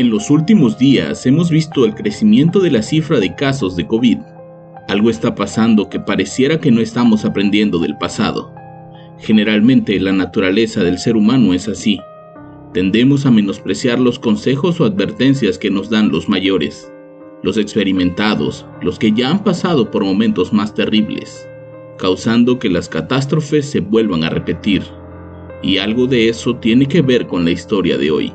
En los últimos días hemos visto el crecimiento de la cifra de casos de COVID. Algo está pasando que pareciera que no estamos aprendiendo del pasado. Generalmente la naturaleza del ser humano es así. Tendemos a menospreciar los consejos o advertencias que nos dan los mayores, los experimentados, los que ya han pasado por momentos más terribles, causando que las catástrofes se vuelvan a repetir. Y algo de eso tiene que ver con la historia de hoy.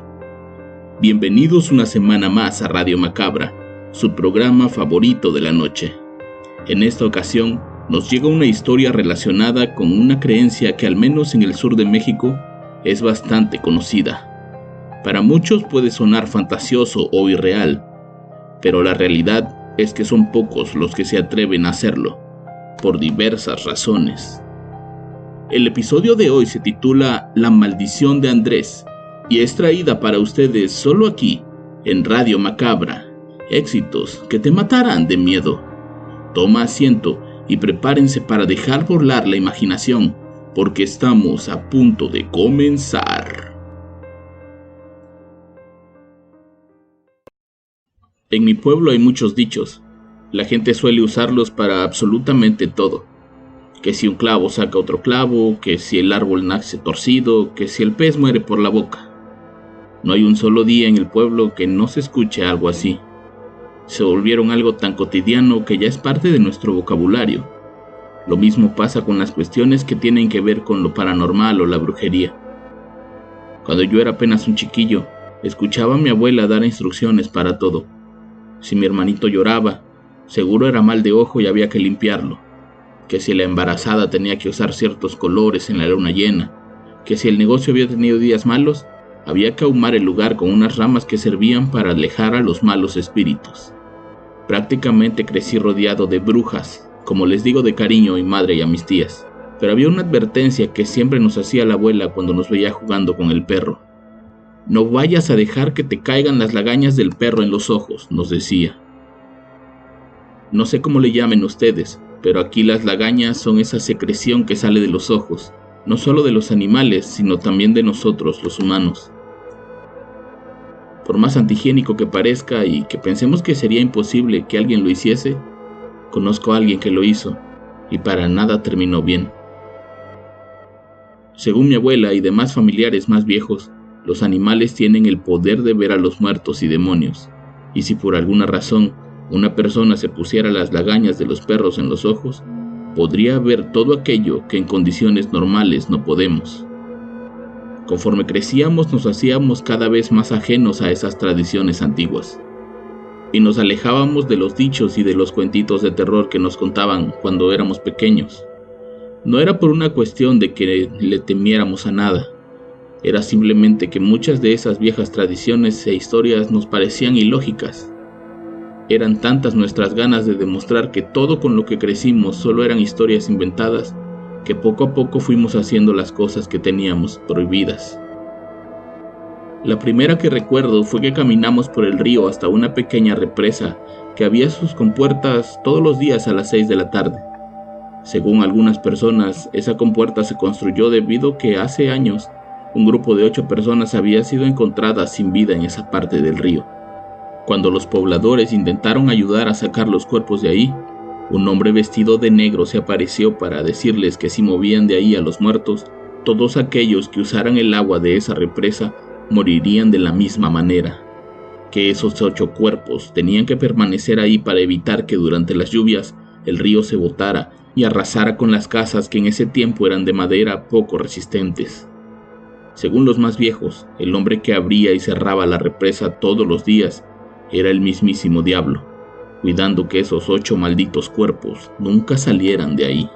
Bienvenidos una semana más a Radio Macabra, su programa favorito de la noche. En esta ocasión nos llega una historia relacionada con una creencia que al menos en el sur de México es bastante conocida. Para muchos puede sonar fantasioso o irreal, pero la realidad es que son pocos los que se atreven a hacerlo, por diversas razones. El episodio de hoy se titula La maldición de Andrés y es traída para ustedes solo aquí, en Radio Macabra. Éxitos que te matarán de miedo. Toma asiento y prepárense para dejar volar la imaginación, porque estamos a punto de comenzar. En mi pueblo hay muchos dichos. La gente suele usarlos para absolutamente todo. Que si un clavo saca otro clavo, que si el árbol nace torcido, que si el pez muere por la boca. No hay un solo día en el pueblo que no se escuche algo así. Se volvieron algo tan cotidiano que ya es parte de nuestro vocabulario. Lo mismo pasa con las cuestiones que tienen que ver con lo paranormal o la brujería. Cuando yo era apenas un chiquillo, escuchaba a mi abuela dar instrucciones para todo. Si mi hermanito lloraba, seguro era mal de ojo y había que limpiarlo. Que si la embarazada tenía que usar ciertos colores en la luna llena. Que si el negocio había tenido días malos, había que ahumar el lugar con unas ramas que servían para alejar a los malos espíritus. Prácticamente crecí rodeado de brujas, como les digo de cariño a mi madre y a mis tías, pero había una advertencia que siempre nos hacía la abuela cuando nos veía jugando con el perro. No vayas a dejar que te caigan las lagañas del perro en los ojos, nos decía. No sé cómo le llamen ustedes, pero aquí las lagañas son esa secreción que sale de los ojos, no solo de los animales, sino también de nosotros, los humanos. Por más antihigiénico que parezca y que pensemos que sería imposible que alguien lo hiciese, conozco a alguien que lo hizo y para nada terminó bien. Según mi abuela y demás familiares más viejos, los animales tienen el poder de ver a los muertos y demonios, y si por alguna razón una persona se pusiera las lagañas de los perros en los ojos, podría ver todo aquello que en condiciones normales no podemos. Conforme crecíamos nos hacíamos cada vez más ajenos a esas tradiciones antiguas. Y nos alejábamos de los dichos y de los cuentitos de terror que nos contaban cuando éramos pequeños. No era por una cuestión de que le temiéramos a nada, era simplemente que muchas de esas viejas tradiciones e historias nos parecían ilógicas. Eran tantas nuestras ganas de demostrar que todo con lo que crecimos solo eran historias inventadas, que poco a poco fuimos haciendo las cosas que teníamos prohibidas. La primera que recuerdo fue que caminamos por el río hasta una pequeña represa que había sus compuertas todos los días a las 6 de la tarde. Según algunas personas, esa compuerta se construyó debido a que hace años un grupo de ocho personas había sido encontrada sin vida en esa parte del río. Cuando los pobladores intentaron ayudar a sacar los cuerpos de ahí, un hombre vestido de negro se apareció para decirles que si movían de ahí a los muertos, todos aquellos que usaran el agua de esa represa morirían de la misma manera, que esos ocho cuerpos tenían que permanecer ahí para evitar que durante las lluvias el río se botara y arrasara con las casas que en ese tiempo eran de madera poco resistentes. Según los más viejos, el hombre que abría y cerraba la represa todos los días era el mismísimo diablo cuidando que esos ocho malditos cuerpos nunca salieran de ahí.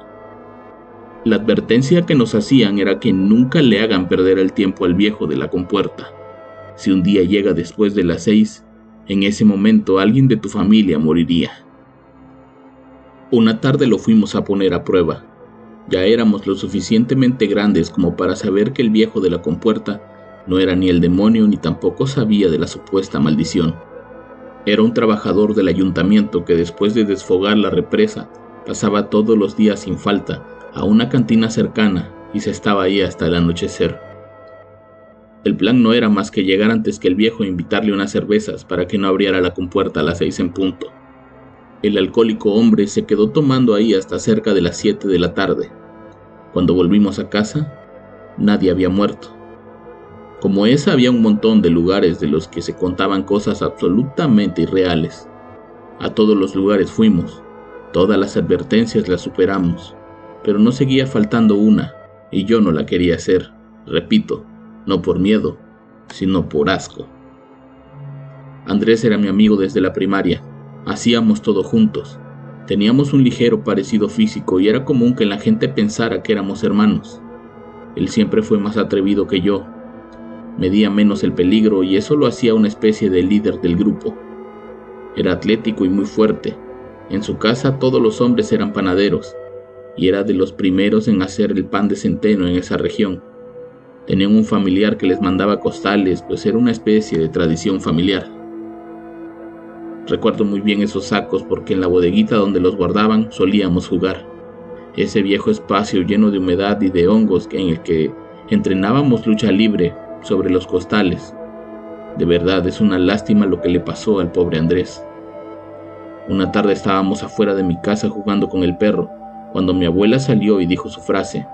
La advertencia que nos hacían era que nunca le hagan perder el tiempo al viejo de la compuerta. Si un día llega después de las seis, en ese momento alguien de tu familia moriría. Una tarde lo fuimos a poner a prueba. Ya éramos lo suficientemente grandes como para saber que el viejo de la compuerta no era ni el demonio ni tampoco sabía de la supuesta maldición. Era un trabajador del ayuntamiento que después de desfogar la represa pasaba todos los días sin falta a una cantina cercana y se estaba ahí hasta el anochecer. El plan no era más que llegar antes que el viejo e invitarle unas cervezas para que no abriera la compuerta a las seis en punto. El alcohólico hombre se quedó tomando ahí hasta cerca de las siete de la tarde. Cuando volvimos a casa, nadie había muerto. Como esa había un montón de lugares de los que se contaban cosas absolutamente irreales. A todos los lugares fuimos, todas las advertencias las superamos, pero no seguía faltando una, y yo no la quería hacer, repito, no por miedo, sino por asco. Andrés era mi amigo desde la primaria, hacíamos todo juntos, teníamos un ligero parecido físico y era común que la gente pensara que éramos hermanos. Él siempre fue más atrevido que yo, medía menos el peligro y eso lo hacía una especie de líder del grupo. Era atlético y muy fuerte. En su casa todos los hombres eran panaderos, y era de los primeros en hacer el pan de centeno en esa región. Tenían un familiar que les mandaba costales, pues era una especie de tradición familiar. Recuerdo muy bien esos sacos porque en la bodeguita donde los guardaban solíamos jugar. Ese viejo espacio lleno de humedad y de hongos en el que entrenábamos lucha libre sobre los costales. De verdad es una lástima lo que le pasó al pobre Andrés. Una tarde estábamos afuera de mi casa jugando con el perro cuando mi abuela salió y dijo su frase,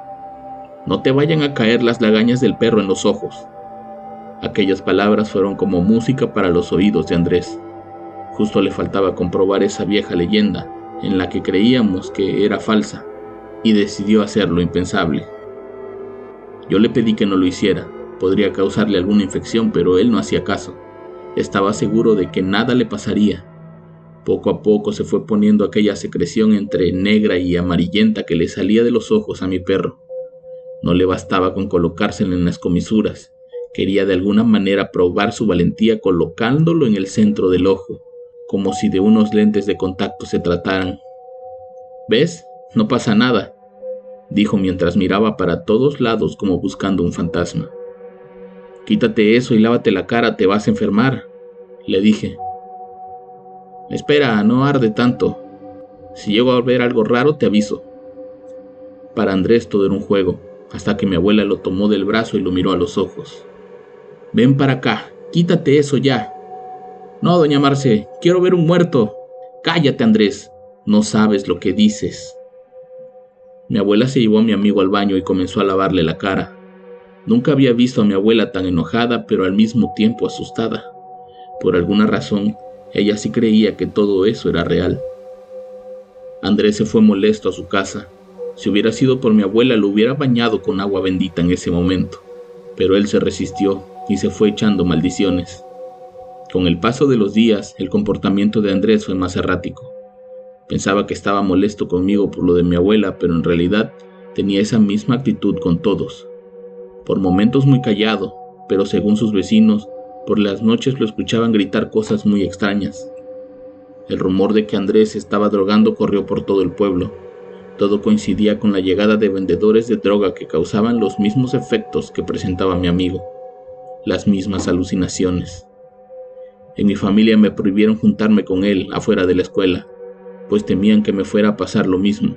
no te vayan a caer las lagañas del perro en los ojos. Aquellas palabras fueron como música para los oídos de Andrés. Justo le faltaba comprobar esa vieja leyenda en la que creíamos que era falsa, y decidió hacer lo impensable. Yo le pedí que no lo hiciera, podría causarle alguna infección, pero él no hacía caso. Estaba seguro de que nada le pasaría, poco a poco se fue poniendo aquella secreción entre negra y amarillenta que le salía de los ojos a mi perro. No le bastaba con colocárselo en las comisuras, quería de alguna manera probar su valentía colocándolo en el centro del ojo, como si de unos lentes de contacto se trataran. ¿Ves? No pasa nada, dijo mientras miraba para todos lados como buscando un fantasma. Quítate eso y lávate la cara, te vas a enfermar, le dije. Espera, no arde tanto. Si llego a ver algo raro, te aviso. Para Andrés todo era un juego, hasta que mi abuela lo tomó del brazo y lo miró a los ojos. Ven para acá, quítate eso ya. No, doña Marce, quiero ver un muerto. Cállate, Andrés, no sabes lo que dices. Mi abuela se llevó a mi amigo al baño y comenzó a lavarle la cara. Nunca había visto a mi abuela tan enojada, pero al mismo tiempo asustada. Por alguna razón, ella sí creía que todo eso era real. Andrés se fue molesto a su casa. Si hubiera sido por mi abuela, lo hubiera bañado con agua bendita en ese momento. Pero él se resistió y se fue echando maldiciones. Con el paso de los días, el comportamiento de Andrés fue más errático. Pensaba que estaba molesto conmigo por lo de mi abuela, pero en realidad tenía esa misma actitud con todos. Por momentos muy callado, pero según sus vecinos, por las noches lo escuchaban gritar cosas muy extrañas. El rumor de que Andrés estaba drogando corrió por todo el pueblo. Todo coincidía con la llegada de vendedores de droga que causaban los mismos efectos que presentaba mi amigo, las mismas alucinaciones. En mi familia me prohibieron juntarme con él afuera de la escuela, pues temían que me fuera a pasar lo mismo.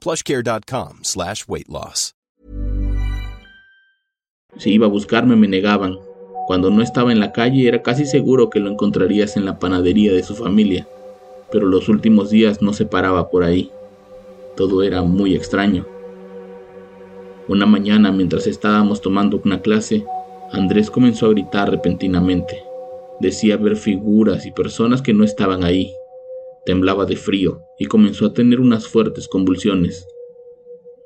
plushcare.com slash weight loss. Si iba a buscarme me negaban. Cuando no estaba en la calle era casi seguro que lo encontrarías en la panadería de su familia. pero los últimos días no se paraba por ahí. Todo era muy extraño. Una mañana, mientras estábamos tomando una clase, Andrés comenzó a gritar repentinamente. Decía ver figuras y personas que no estaban ahí. Temblaba de frío y comenzó a tener unas fuertes convulsiones.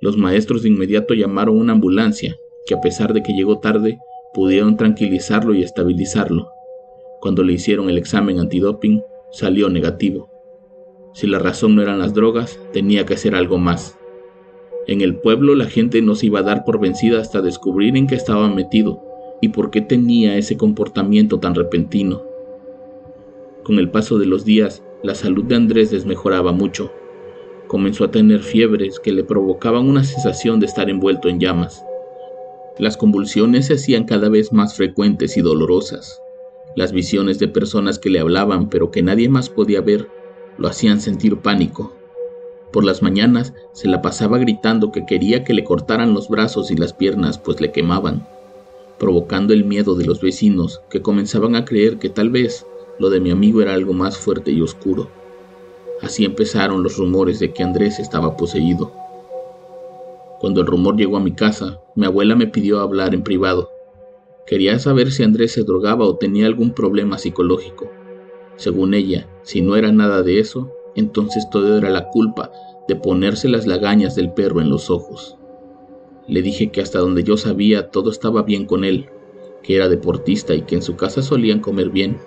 Los maestros de inmediato llamaron una ambulancia, que a pesar de que llegó tarde, pudieron tranquilizarlo y estabilizarlo. Cuando le hicieron el examen antidoping, salió negativo. Si la razón no eran las drogas, tenía que hacer algo más. En el pueblo la gente no se iba a dar por vencida hasta descubrir en qué estaba metido y por qué tenía ese comportamiento tan repentino. Con el paso de los días, la salud de Andrés desmejoraba mucho. Comenzó a tener fiebres que le provocaban una sensación de estar envuelto en llamas. Las convulsiones se hacían cada vez más frecuentes y dolorosas. Las visiones de personas que le hablaban pero que nadie más podía ver lo hacían sentir pánico. Por las mañanas se la pasaba gritando que quería que le cortaran los brazos y las piernas pues le quemaban, provocando el miedo de los vecinos que comenzaban a creer que tal vez lo de mi amigo era algo más fuerte y oscuro. Así empezaron los rumores de que Andrés estaba poseído. Cuando el rumor llegó a mi casa, mi abuela me pidió hablar en privado. Quería saber si Andrés se drogaba o tenía algún problema psicológico. Según ella, si no era nada de eso, entonces todo era la culpa de ponerse las lagañas del perro en los ojos. Le dije que hasta donde yo sabía todo estaba bien con él, que era deportista y que en su casa solían comer bien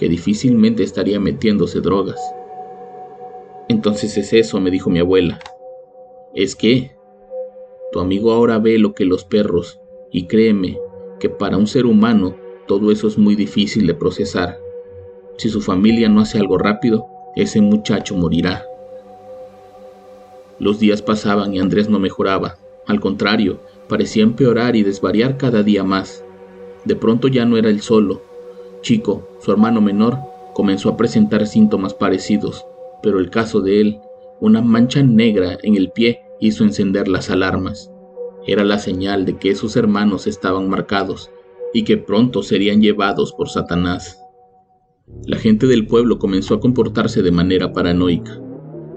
que difícilmente estaría metiéndose drogas. Entonces es eso, me dijo mi abuela. Es que tu amigo ahora ve lo que los perros, y créeme que para un ser humano todo eso es muy difícil de procesar. Si su familia no hace algo rápido, ese muchacho morirá. Los días pasaban y Andrés no mejoraba. Al contrario, parecía empeorar y desvariar cada día más. De pronto ya no era el solo, Chico, su hermano menor, comenzó a presentar síntomas parecidos, pero el caso de él, una mancha negra en el pie, hizo encender las alarmas. Era la señal de que sus hermanos estaban marcados y que pronto serían llevados por Satanás. La gente del pueblo comenzó a comportarse de manera paranoica.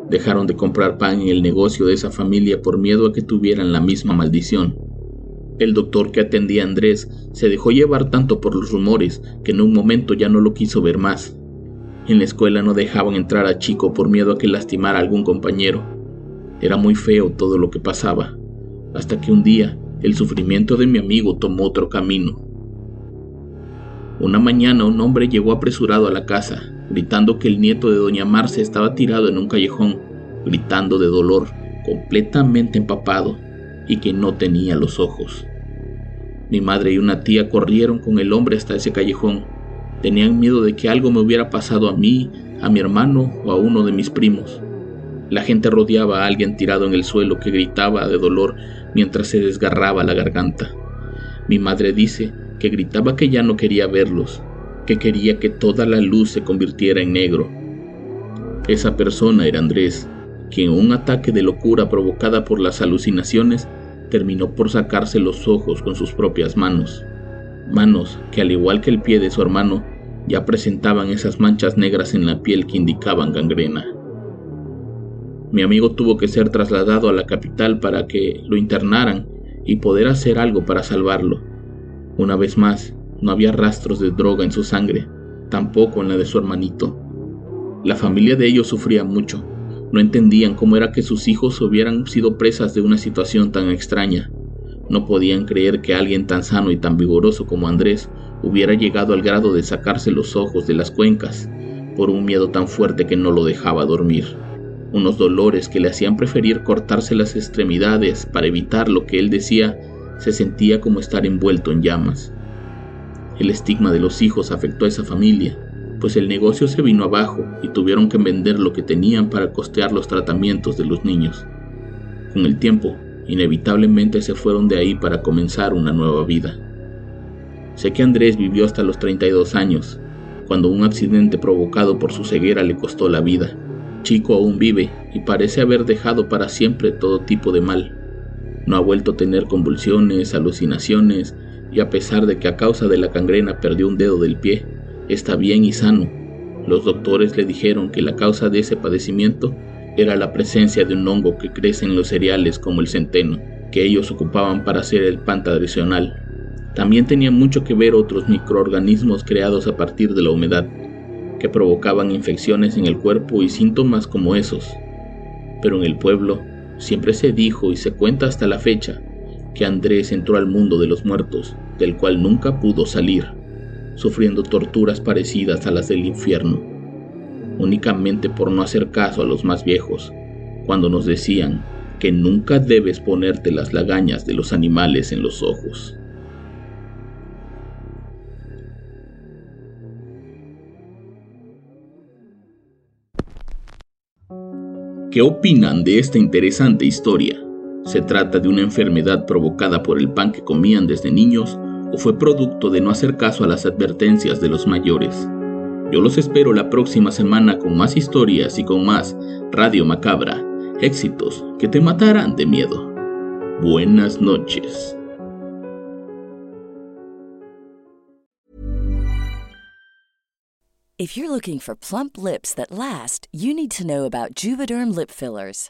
Dejaron de comprar pan en el negocio de esa familia por miedo a que tuvieran la misma maldición. El doctor que atendía a Andrés se dejó llevar tanto por los rumores que en un momento ya no lo quiso ver más. En la escuela no dejaban entrar a Chico por miedo a que lastimara a algún compañero. Era muy feo todo lo que pasaba, hasta que un día el sufrimiento de mi amigo tomó otro camino. Una mañana un hombre llegó apresurado a la casa, gritando que el nieto de doña Marce estaba tirado en un callejón, gritando de dolor, completamente empapado y que no tenía los ojos. Mi madre y una tía corrieron con el hombre hasta ese callejón. Tenían miedo de que algo me hubiera pasado a mí, a mi hermano o a uno de mis primos. La gente rodeaba a alguien tirado en el suelo que gritaba de dolor mientras se desgarraba la garganta. Mi madre dice que gritaba que ya no quería verlos, que quería que toda la luz se convirtiera en negro. Esa persona era Andrés, que en un ataque de locura provocada por las alucinaciones terminó por sacarse los ojos con sus propias manos, manos que al igual que el pie de su hermano ya presentaban esas manchas negras en la piel que indicaban gangrena. Mi amigo tuvo que ser trasladado a la capital para que lo internaran y poder hacer algo para salvarlo. Una vez más, no había rastros de droga en su sangre, tampoco en la de su hermanito. La familia de ellos sufría mucho, no entendían cómo era que sus hijos hubieran sido presas de una situación tan extraña. No podían creer que alguien tan sano y tan vigoroso como Andrés hubiera llegado al grado de sacarse los ojos de las cuencas por un miedo tan fuerte que no lo dejaba dormir. Unos dolores que le hacían preferir cortarse las extremidades para evitar lo que él decía se sentía como estar envuelto en llamas. El estigma de los hijos afectó a esa familia pues el negocio se vino abajo y tuvieron que vender lo que tenían para costear los tratamientos de los niños. Con el tiempo, inevitablemente se fueron de ahí para comenzar una nueva vida. Sé que Andrés vivió hasta los 32 años, cuando un accidente provocado por su ceguera le costó la vida. Chico aún vive y parece haber dejado para siempre todo tipo de mal. No ha vuelto a tener convulsiones, alucinaciones, y a pesar de que a causa de la cangrena perdió un dedo del pie, está bien y sano. Los doctores le dijeron que la causa de ese padecimiento era la presencia de un hongo que crece en los cereales como el centeno, que ellos ocupaban para hacer el pan tradicional. También tenía mucho que ver otros microorganismos creados a partir de la humedad, que provocaban infecciones en el cuerpo y síntomas como esos. Pero en el pueblo siempre se dijo y se cuenta hasta la fecha que Andrés entró al mundo de los muertos, del cual nunca pudo salir, sufriendo torturas parecidas a las del infierno, únicamente por no hacer caso a los más viejos, cuando nos decían que nunca debes ponerte las lagañas de los animales en los ojos. ¿Qué opinan de esta interesante historia? ¿Se trata de una enfermedad provocada por el pan que comían desde niños o fue producto de no hacer caso a las advertencias de los mayores? Yo los espero la próxima semana con más historias y con más Radio Macabra, éxitos que te matarán de miedo. Buenas noches. If you're looking for plump lips that last, you need to know about Juvederm lip fillers.